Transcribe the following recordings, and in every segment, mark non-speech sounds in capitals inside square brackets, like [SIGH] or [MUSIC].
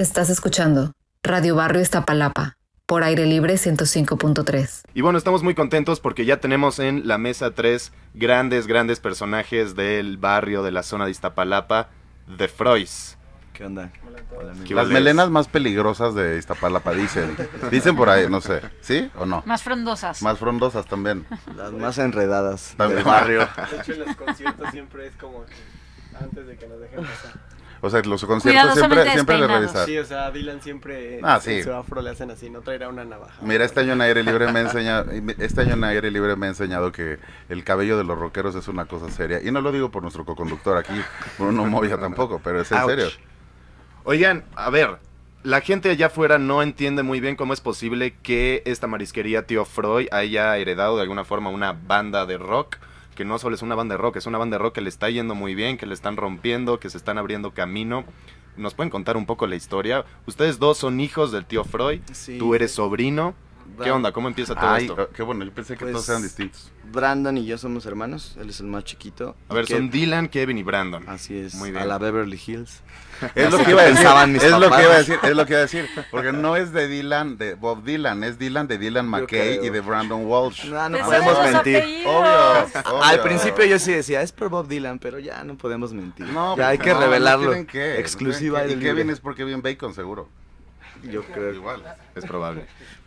Estás escuchando Radio Barrio Iztapalapa por aire libre 105.3. Y bueno, estamos muy contentos porque ya tenemos en la mesa tres grandes, grandes personajes del barrio de la zona de Iztapalapa, The Froys. ¿Qué onda? ¿Qué Las melenas más peligrosas de Iztapalapa, dicen. Dicen por ahí, no sé. ¿Sí o no? Más frondosas. Más frondosas también. Las más enredadas También. del barrio. De hecho, en los conciertos siempre es como que antes de que nos dejen pasar. O sea, los conciertos siempre, siempre le revisan. Sí, o sea, Dylan siempre Ah, sí. en su afro le hacen así, no traerá una navaja. Mira, este año en aire libre me ha enseñado, este año en aire libre me ha enseñado que el cabello de los rockeros es una cosa seria. Y no lo digo por nuestro coconductor aquí, Bruno Moya tampoco, pero es en Ouch. serio. Oigan, a ver, la gente allá afuera no entiende muy bien cómo es posible que esta marisquería Tío Freud haya heredado de alguna forma una banda de rock, que no solo es una banda de rock, es una banda de rock que le está yendo muy bien, que le están rompiendo, que se están abriendo camino. ¿Nos pueden contar un poco la historia? Ustedes dos son hijos del tío Freud, Sí. tú eres sobrino. ¿Qué onda? ¿Cómo empieza todo Ay, esto? qué bueno, yo pensé que Pues, todos eran distintos. Brandon y yo somos hermanos, él es el más chiquito. A ver, son Dylan, Kevin y Brandon. Así es, Muy bien. a la Beverly Hills. [LAUGHS] Es lo que iba a decir, pensaban mis es lo que iba a decir, [LAUGHS] es lo que iba a decir, porque no es de Dylan, de Bob Dylan, es Dylan de Dylan McKay y de Brandon Walsh. No, no podemos mentir. Obvio, obvio. Al principio yo sí decía, es por Bob Dylan, pero ya no podemos mentir. No, ya hay que no, revelarlo. tienen que, Exclusiva. Y Kevin es por Kevin Bacon, seguro. Yo creo. Igual. Es probable.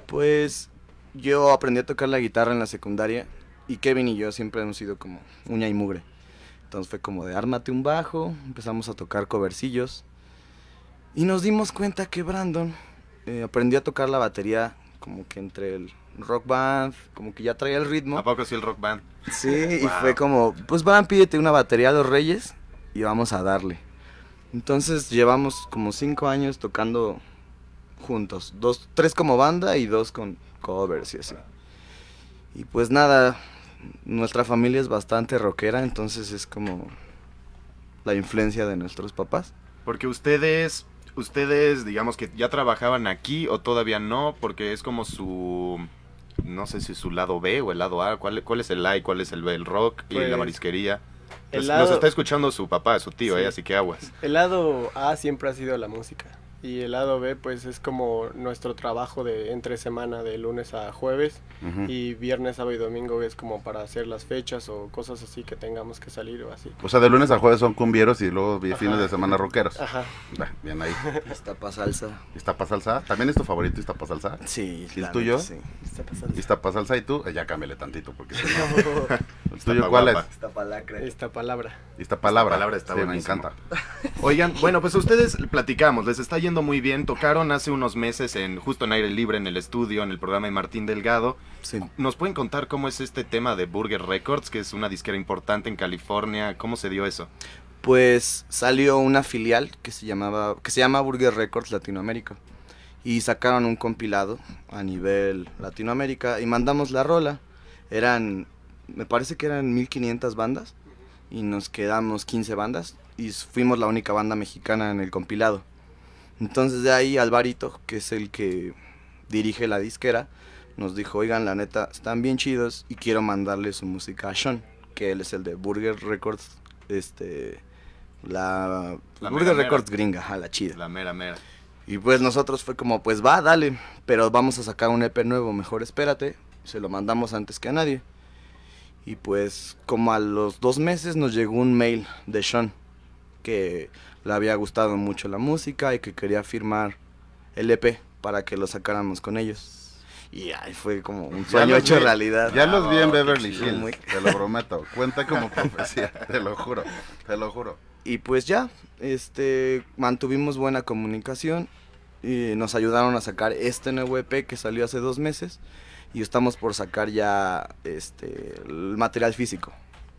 Pues yo aprendí a tocar la guitarra en la secundaria y Kevin y yo siempre hemos sido como uña y mugre. Entonces fue como de ármate un bajo, empezamos a tocar covercillos y nos dimos cuenta que Brandon eh, aprendió a tocar la batería como que entre el rock band, como que ya traía el ritmo. ¿A poco sí el rock band? Sí, y fue como, pues van, pídete una batería a los Reyes y vamos a darle. Entonces llevamos como cinco años tocando juntos, dos, tres como banda y dos con covers y así. Y pues nada, nuestra familia es bastante rockera, entonces es como la influencia de nuestros papás. Porque ustedes, ustedes, digamos que ya trabajaban aquí o todavía no, porque es como su, no sé si su lado B o el lado A, ¿cuál, cuál es el A y cuál es el B? El rock y la Pues, marisquería. el Nos- lado- Nos está escuchando su papá, su tío, Sí. eh, así que aguas. El lado A siempre ha sido la música. Y el lado B, pues es como nuestro trabajo de entre semana, de lunes a jueves. Ujú. Y viernes, sábado y domingo es como para hacer las fechas o cosas así que tengamos que salir o así. O sea, de lunes a jueves son cumbieros y luego vi- fines Ajá. de semana rockeros. Ajá. Bien ahí. Iztapa salsa. ¿Iztapa salsa? ¿También es tu favorito Iztapa salsa? Sí. ¿Y el tuyo? Sí. ¿Iztapa salsa y tú? Eh, ya cámbiale tantito porque si no. [LAUGHS] ¿El tuyo Iztapa cuál es? Iztapa lacra. Esta palabra. Esta palabra. palabra está sí, me encanta. [LAUGHS] Oigan, bueno, pues ustedes platicamos, les está yendo muy bien. Tocaron hace unos meses en justo en aire libre en el estudio, en el programa de Martín Delgado. Sí. ¿Nos pueden contar cómo es este tema de Burger Records, que es una disquera importante en California? ¿Cómo se dio eso? Pues salió una filial que se llamaba que se llama Burger Records Latinoamérica y sacaron un compilado a nivel Latinoamérica y mandamos la rola. Eran me parece que eran 1500 bandas y nos quedamos 15 bandas y fuimos la única banda mexicana en el compilado. Entonces de ahí Alvarito, que es el que dirige la disquera, nos dijo, "Oigan, la neta, están bien chidos y quiero mandarle su música a Sean, que él es el de Burger Records este la, La Burger mera, mera. Records gringa, a la chida. La mera mera. Y pues nosotros fue como, pues va, dale, pero vamos a sacar un EP nuevo, mejor espérate. Se lo mandamos antes que a nadie. Y pues como a los dos meses nos llegó un mail de Sean que le había gustado mucho la música y que quería firmar el EP para que lo sacáramos con ellos. Y ahí fue como un sueño hecho vi- realidad. Ya los vi en qué Beverly Hills, muy- te lo prometo. Cuenta como profecía, [LAUGHS] te lo juro, te lo juro. Y pues ya, este, mantuvimos buena comunicación y nos ayudaron a sacar este nuevo EP que salió hace dos meses y estamos por sacar ya este el material físico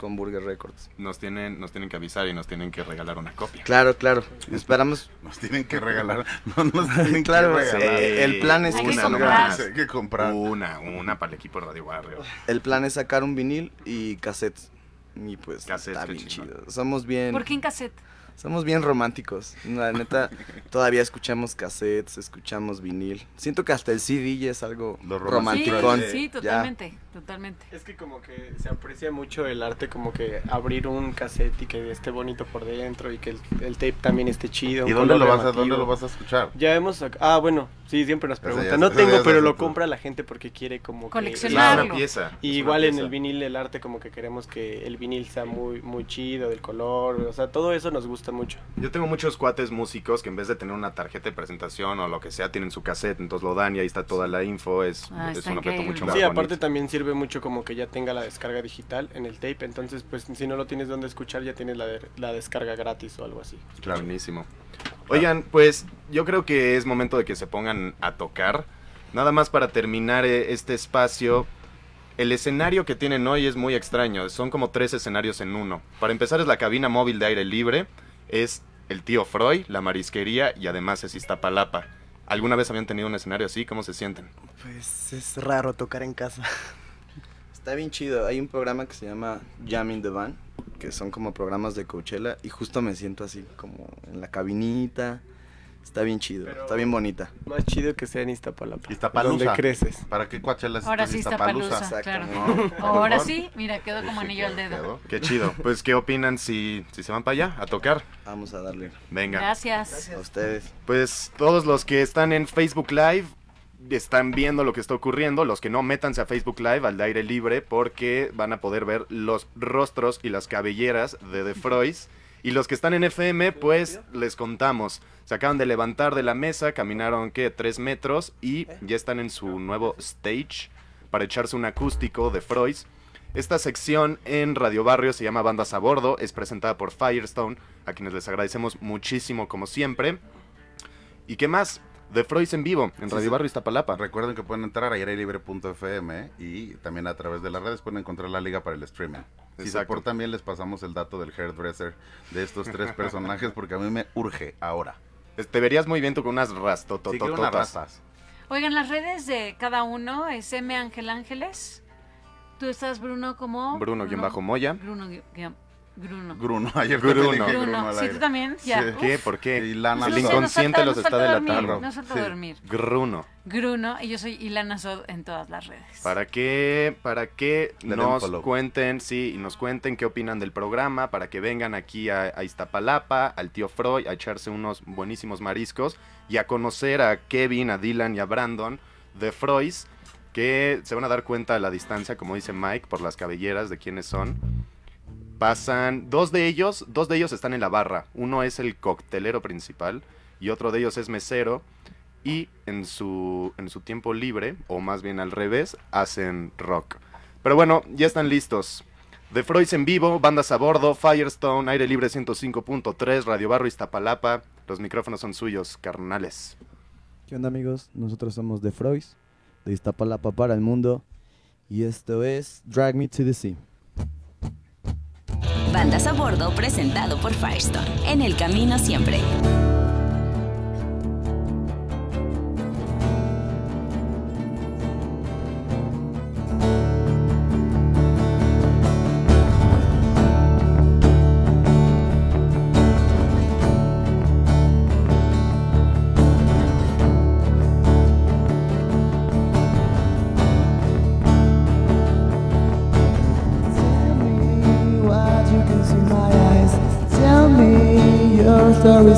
con Burger Records. Nos tienen, nos tienen que avisar y nos tienen que regalar una copia. Claro, claro. Esperamos. Nos tienen que regalar, no nos tienen [LAUGHS] Claro, que regalar. eh, el plan es Hay que comprar. nomás. Hay que comprar. Una, una para el equipo de Radio Barrio. el plan es sacar un vinil y cassettes. Y pues Cassettes, está bien chido. Somos bien ¿Por qué en cassette? Somos bien románticos. La neta, [LAUGHS] todavía escuchamos cassettes, escuchamos vinil. Siento que hasta el CD ya es algo romántico. romanticón. Sí, sí, Ya. Totalmente. Es que como que se aprecia mucho el arte, como que abrir un cassette y que esté bonito por dentro y que el, el tape también esté chido. ¿Y dónde lo, vas a, dónde lo vas a escuchar? Ya hemos Ah, bueno, sí, siempre nos preguntan. No tengo, pero lo compra la gente porque quiere como que... Coleccionar. Es Claro. una pieza. Y igual en pieza. el vinil el arte como que queremos que el vinil sea muy muy chido, del color, o sea, todo eso nos gusta mucho. Yo tengo muchos cuates músicos que en vez de tener una tarjeta de presentación o lo que sea, tienen su cassette, entonces lo dan y ahí está toda la info. Es, Ah, es un objeto increíble. mucho más Sí, aparte bonito. también sirve mucho como que ya tenga la descarga digital en el tape, entonces pues si no lo tienes donde escuchar ya tienes la, de- la descarga gratis o algo así. Claro. Buenísimo. Oigan, pues yo creo que es momento de que se pongan a tocar. Nada más para terminar eh, este espacio. El escenario que tienen hoy es muy extraño. Son como tres escenarios en uno. Para empezar es la cabina móvil de aire libre. Es el tío Freud, la marisquería y además es Iztapalapa. ¿Alguna vez habían tenido un escenario así? ¿Cómo se sienten? Pues es raro tocar en casa. [LAUGHS] Está bien chido. Hay un programa que se llama Jam in the Van, que son como programas de Coachella y justo me siento así como en la cabinita. Está bien chido, Pero- está bien bonita. Más chido que sea en Iztapalapa. Iztapalusa. Donde creces. ¿Para qué Coachella Ahora sí está palusa, Exacto. claro. ¿no? Ahora sí, mira, quedó como anillo al dedo. Quedó. Qué chido. Pues, ¿qué opinan si, si se van para allá a tocar? Vamos a darle Venga. Gracias. a ustedes. Pues todos los que están en Facebook Live están viendo lo que está ocurriendo. Los que no, métanse a Facebook Live al aire libre porque van a poder ver los rostros y las cabelleras de The Froys. Y los que están en FM, pues les contamos. Se acaban de levantar de la mesa, caminaron, ¿qué? Tres metros y ya están en su nuevo stage para echarse un acústico de Froys. Esta sección en Radio Barrio se llama Bandas a Bordo, es presentada por Firestone, a quienes les agradecemos muchísimo como siempre. ¿Y qué más? The Froys en vivo, en Sí, Radio sí. Barrio Iztapalapa. Recuerden que pueden entrar a airelibre.fm y también a través de las redes pueden encontrar la liga para el streaming. Si se portan bien les pasamos el dato del hairdresser de estos tres [LAUGHS] personajes porque a mí me urge ahora. Te verías muy bien tú con unas rastas. Oigan, las redes de cada uno es M Ángel Ángeles. Tú estás, Bruno, como... Bruno, guion bajo Moya. Bruno, Bruno. Gruno, [LAUGHS] ayer Gruno. te dije Bruno. Gruno al Sí, aire. tú también. Ya. Sí. Uf. ¿Qué? ¿Por qué? Y Lana El. Nos inconsciente falta- los nos está delatando. Sí. dormir. Gruno. Gruno, y yo soy Ilana Sod en todas las redes. Para que, para un nos cuenten, sí, y nos cuenten qué opinan del programa, para que vengan aquí a, a Iztapalapa, al tío Freud, a echarse unos buenísimos mariscos y a conocer a Kevin, a Dylan y a Brandon de Froys, que se van a dar cuenta a la distancia, como dice Mike, por las cabelleras de quiénes son. Pasan, dos de ellos, dos de ellos están en la barra. Uno es el coctelero principal y otro de ellos es mesero. Y en su, en su tiempo libre, o más bien al revés, hacen rock. Pero bueno, ya están listos. The Froys en vivo, bandas a bordo, Firestone, Aire Libre 105.3, Radio Barro Iztapalapa. Los micrófonos son suyos, carnales. ¿Qué onda amigos? Nosotros somos The Froys, de Iztapalapa para el mundo. Y esto es Drag Me to the Sea. Bandas a bordo presentado por Firestone. En el camino siempre.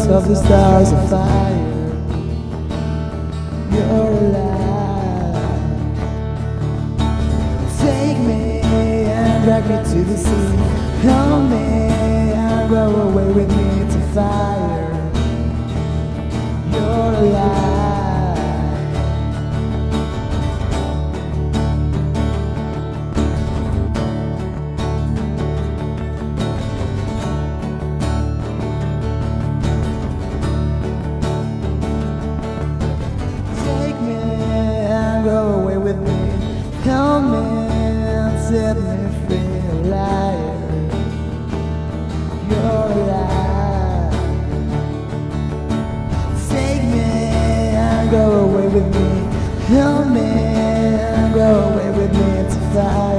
Of the stars of fire. You're alive. Take me and drag me to the sea. Hold me and go away with me to fire. You're alive. Go away with me to fire.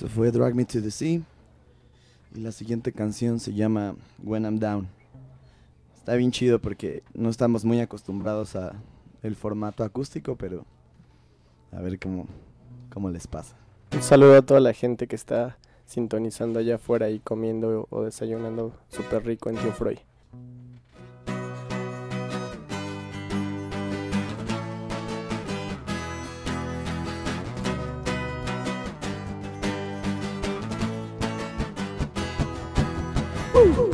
Eso fue Drag Me to the Sea. Y la siguiente canción se llama When I'm Down. Está bien chido porque no estamos muy acostumbrados a el formato acústico, pero a ver cómo, cómo les pasa. Un saludo a toda la gente que está sintonizando allá afuera y comiendo o desayunando súper rico en Tío. Ooh.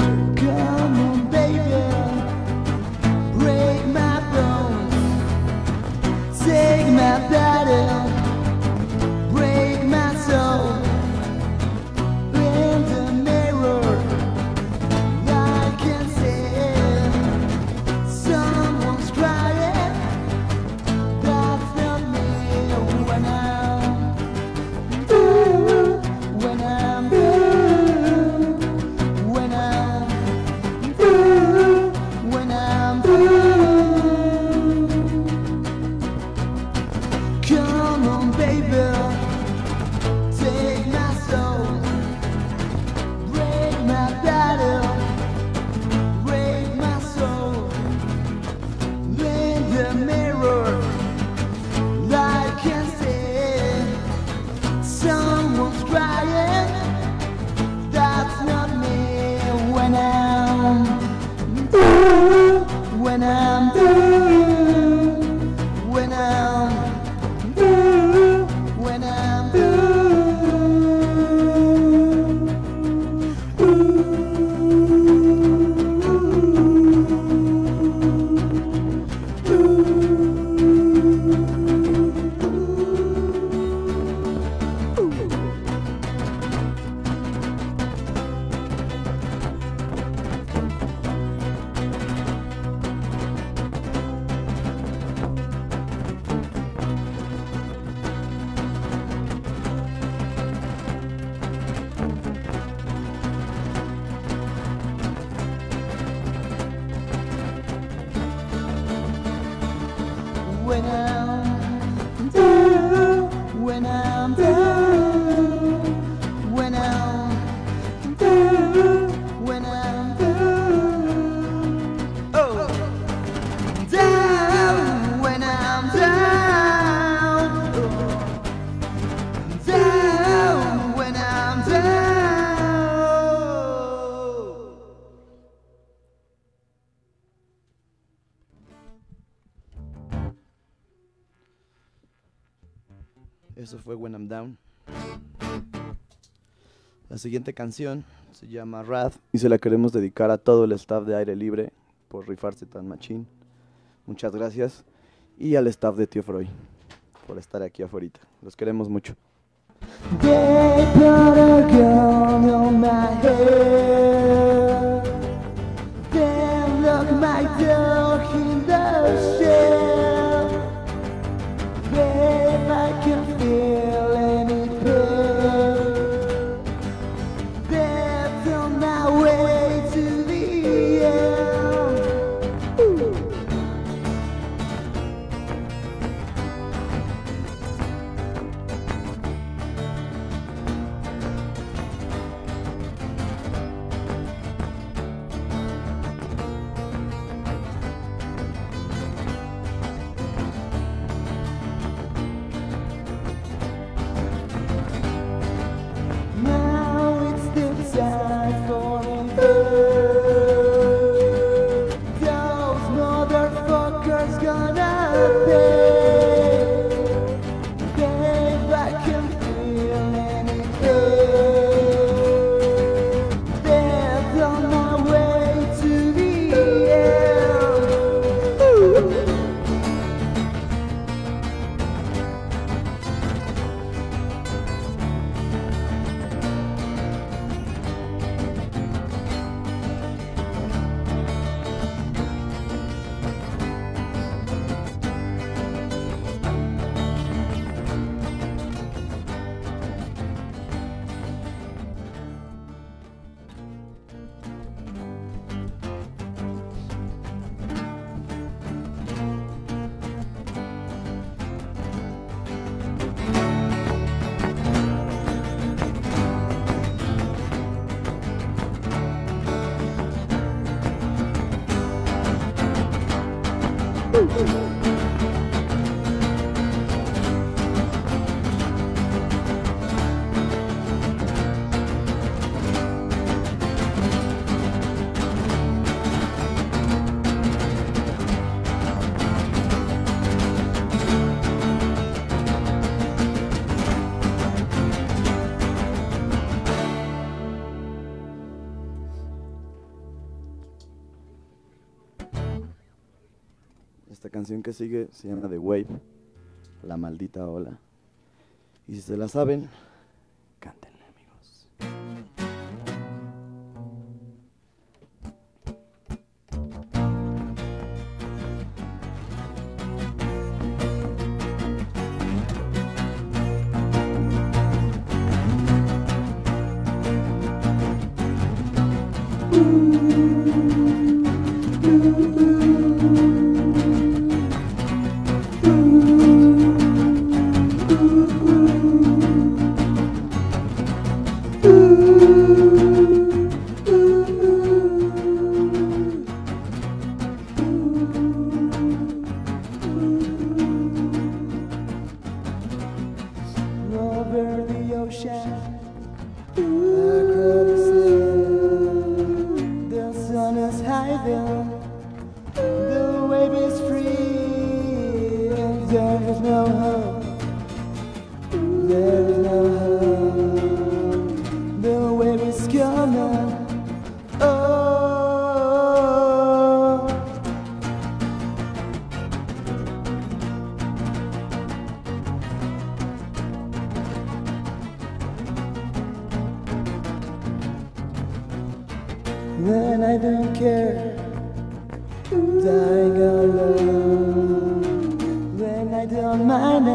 Eso fue When I'm Down. La siguiente canción se llama Wrath y se la queremos dedicar a todo el staff de Aire Libre por rifarse tan machín. Muchas gracias. Y al staff de Tío Freud por estar aquí afuera. Los queremos mucho. Canción que sigue se llama The Wave, La Maldita Ola. Y si se la saben, cántenle, Then I don't care. Dying alone. When I don't mind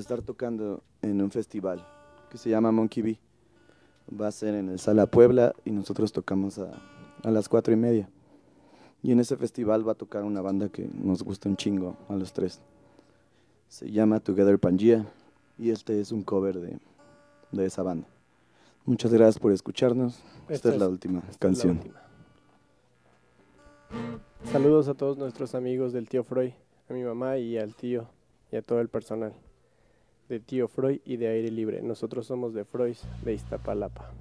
estar tocando en un festival que se llama Monkey Bee. Va a ser en el Sala Puebla y nosotros tocamos a, a las cuatro y media. Y en ese festival va a tocar una banda que nos gusta un chingo a los tres. Se llama Together Pangea y este es un cover de, de esa banda. Muchas gracias por escucharnos. Esta, Esta es la última la canción. última. Saludos a todos nuestros amigos del tío Freud, a mi mamá y al tío y a todo el personal de tío Freud y de Aire Libre. Nosotros somos de Freud de Iztapalapa.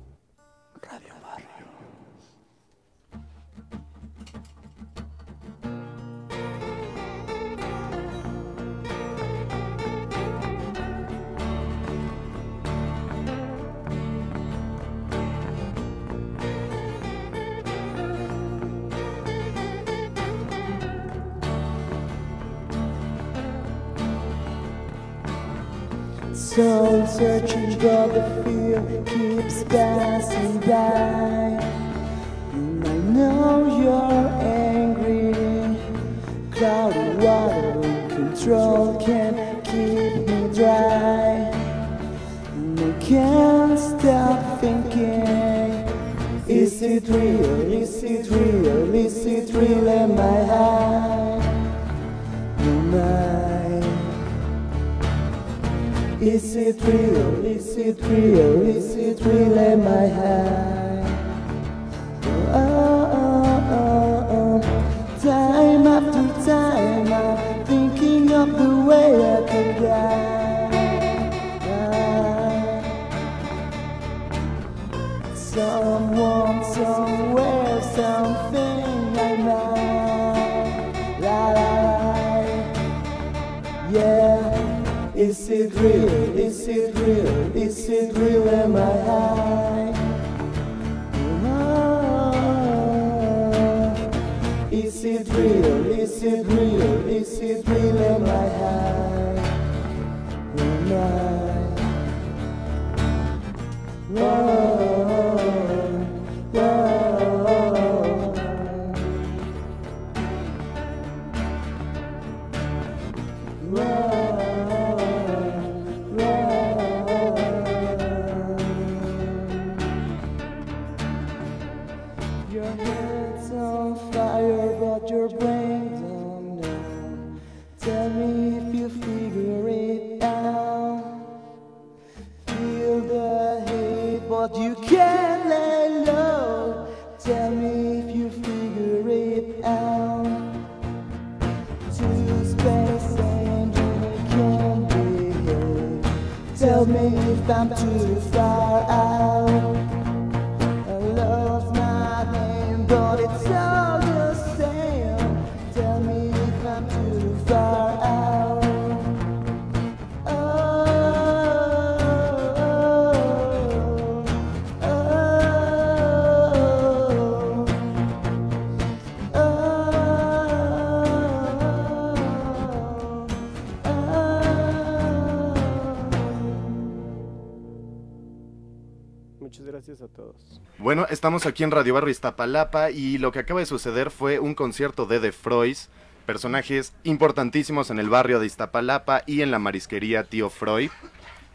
Soul searching but the fear keeps passing by. And I know you're angry. Cloudy water control can't keep me dry. And I can't stop thinking Is it real, is it real, is it real, am I high? Am I is it real? Is it real? Is it real? Am I high? Real? Is it real? Is it real? Am I high? Is it real? Is it real? Is it real? Todos. Bueno, estamos aquí en Radio Barrio Iztapalapa y lo que acaba de suceder fue un concierto de The Froys, personajes importantísimos en el barrio de Iztapalapa y en la marisquería Tío Freud.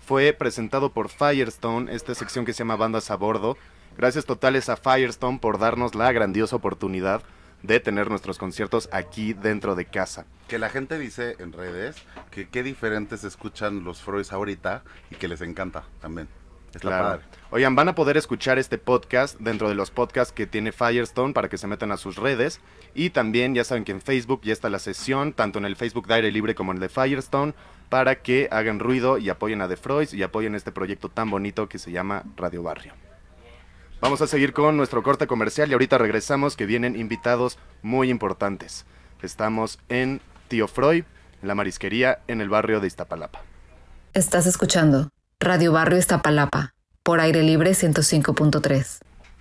Fue presentado por Firestone, esta sección que se llama Bandas a Bordo. Gracias totales a Firestone por darnos la grandiosa oportunidad de tener nuestros conciertos aquí dentro de casa. Que la gente dice en redes que qué diferentes escuchan los Freud ahorita y que les encanta también. Está Claro. padre. Oigan, van a poder escuchar este podcast dentro de los podcasts que tiene Firestone para que se metan a sus redes. Y también ya saben que en Facebook ya está la sesión, tanto en el Facebook de Aire Libre como en el de Firestone, para que hagan ruido y apoyen a The Freud y apoyen este proyecto tan bonito que se llama Radio Barrio. Vamos a seguir con nuestro corte comercial y ahorita regresamos que vienen invitados muy importantes. Estamos en Tío Freud, la marisquería en el barrio de Iztapalapa. Estás escuchando Radio Barrio Iztapalapa por aire libre 105.3.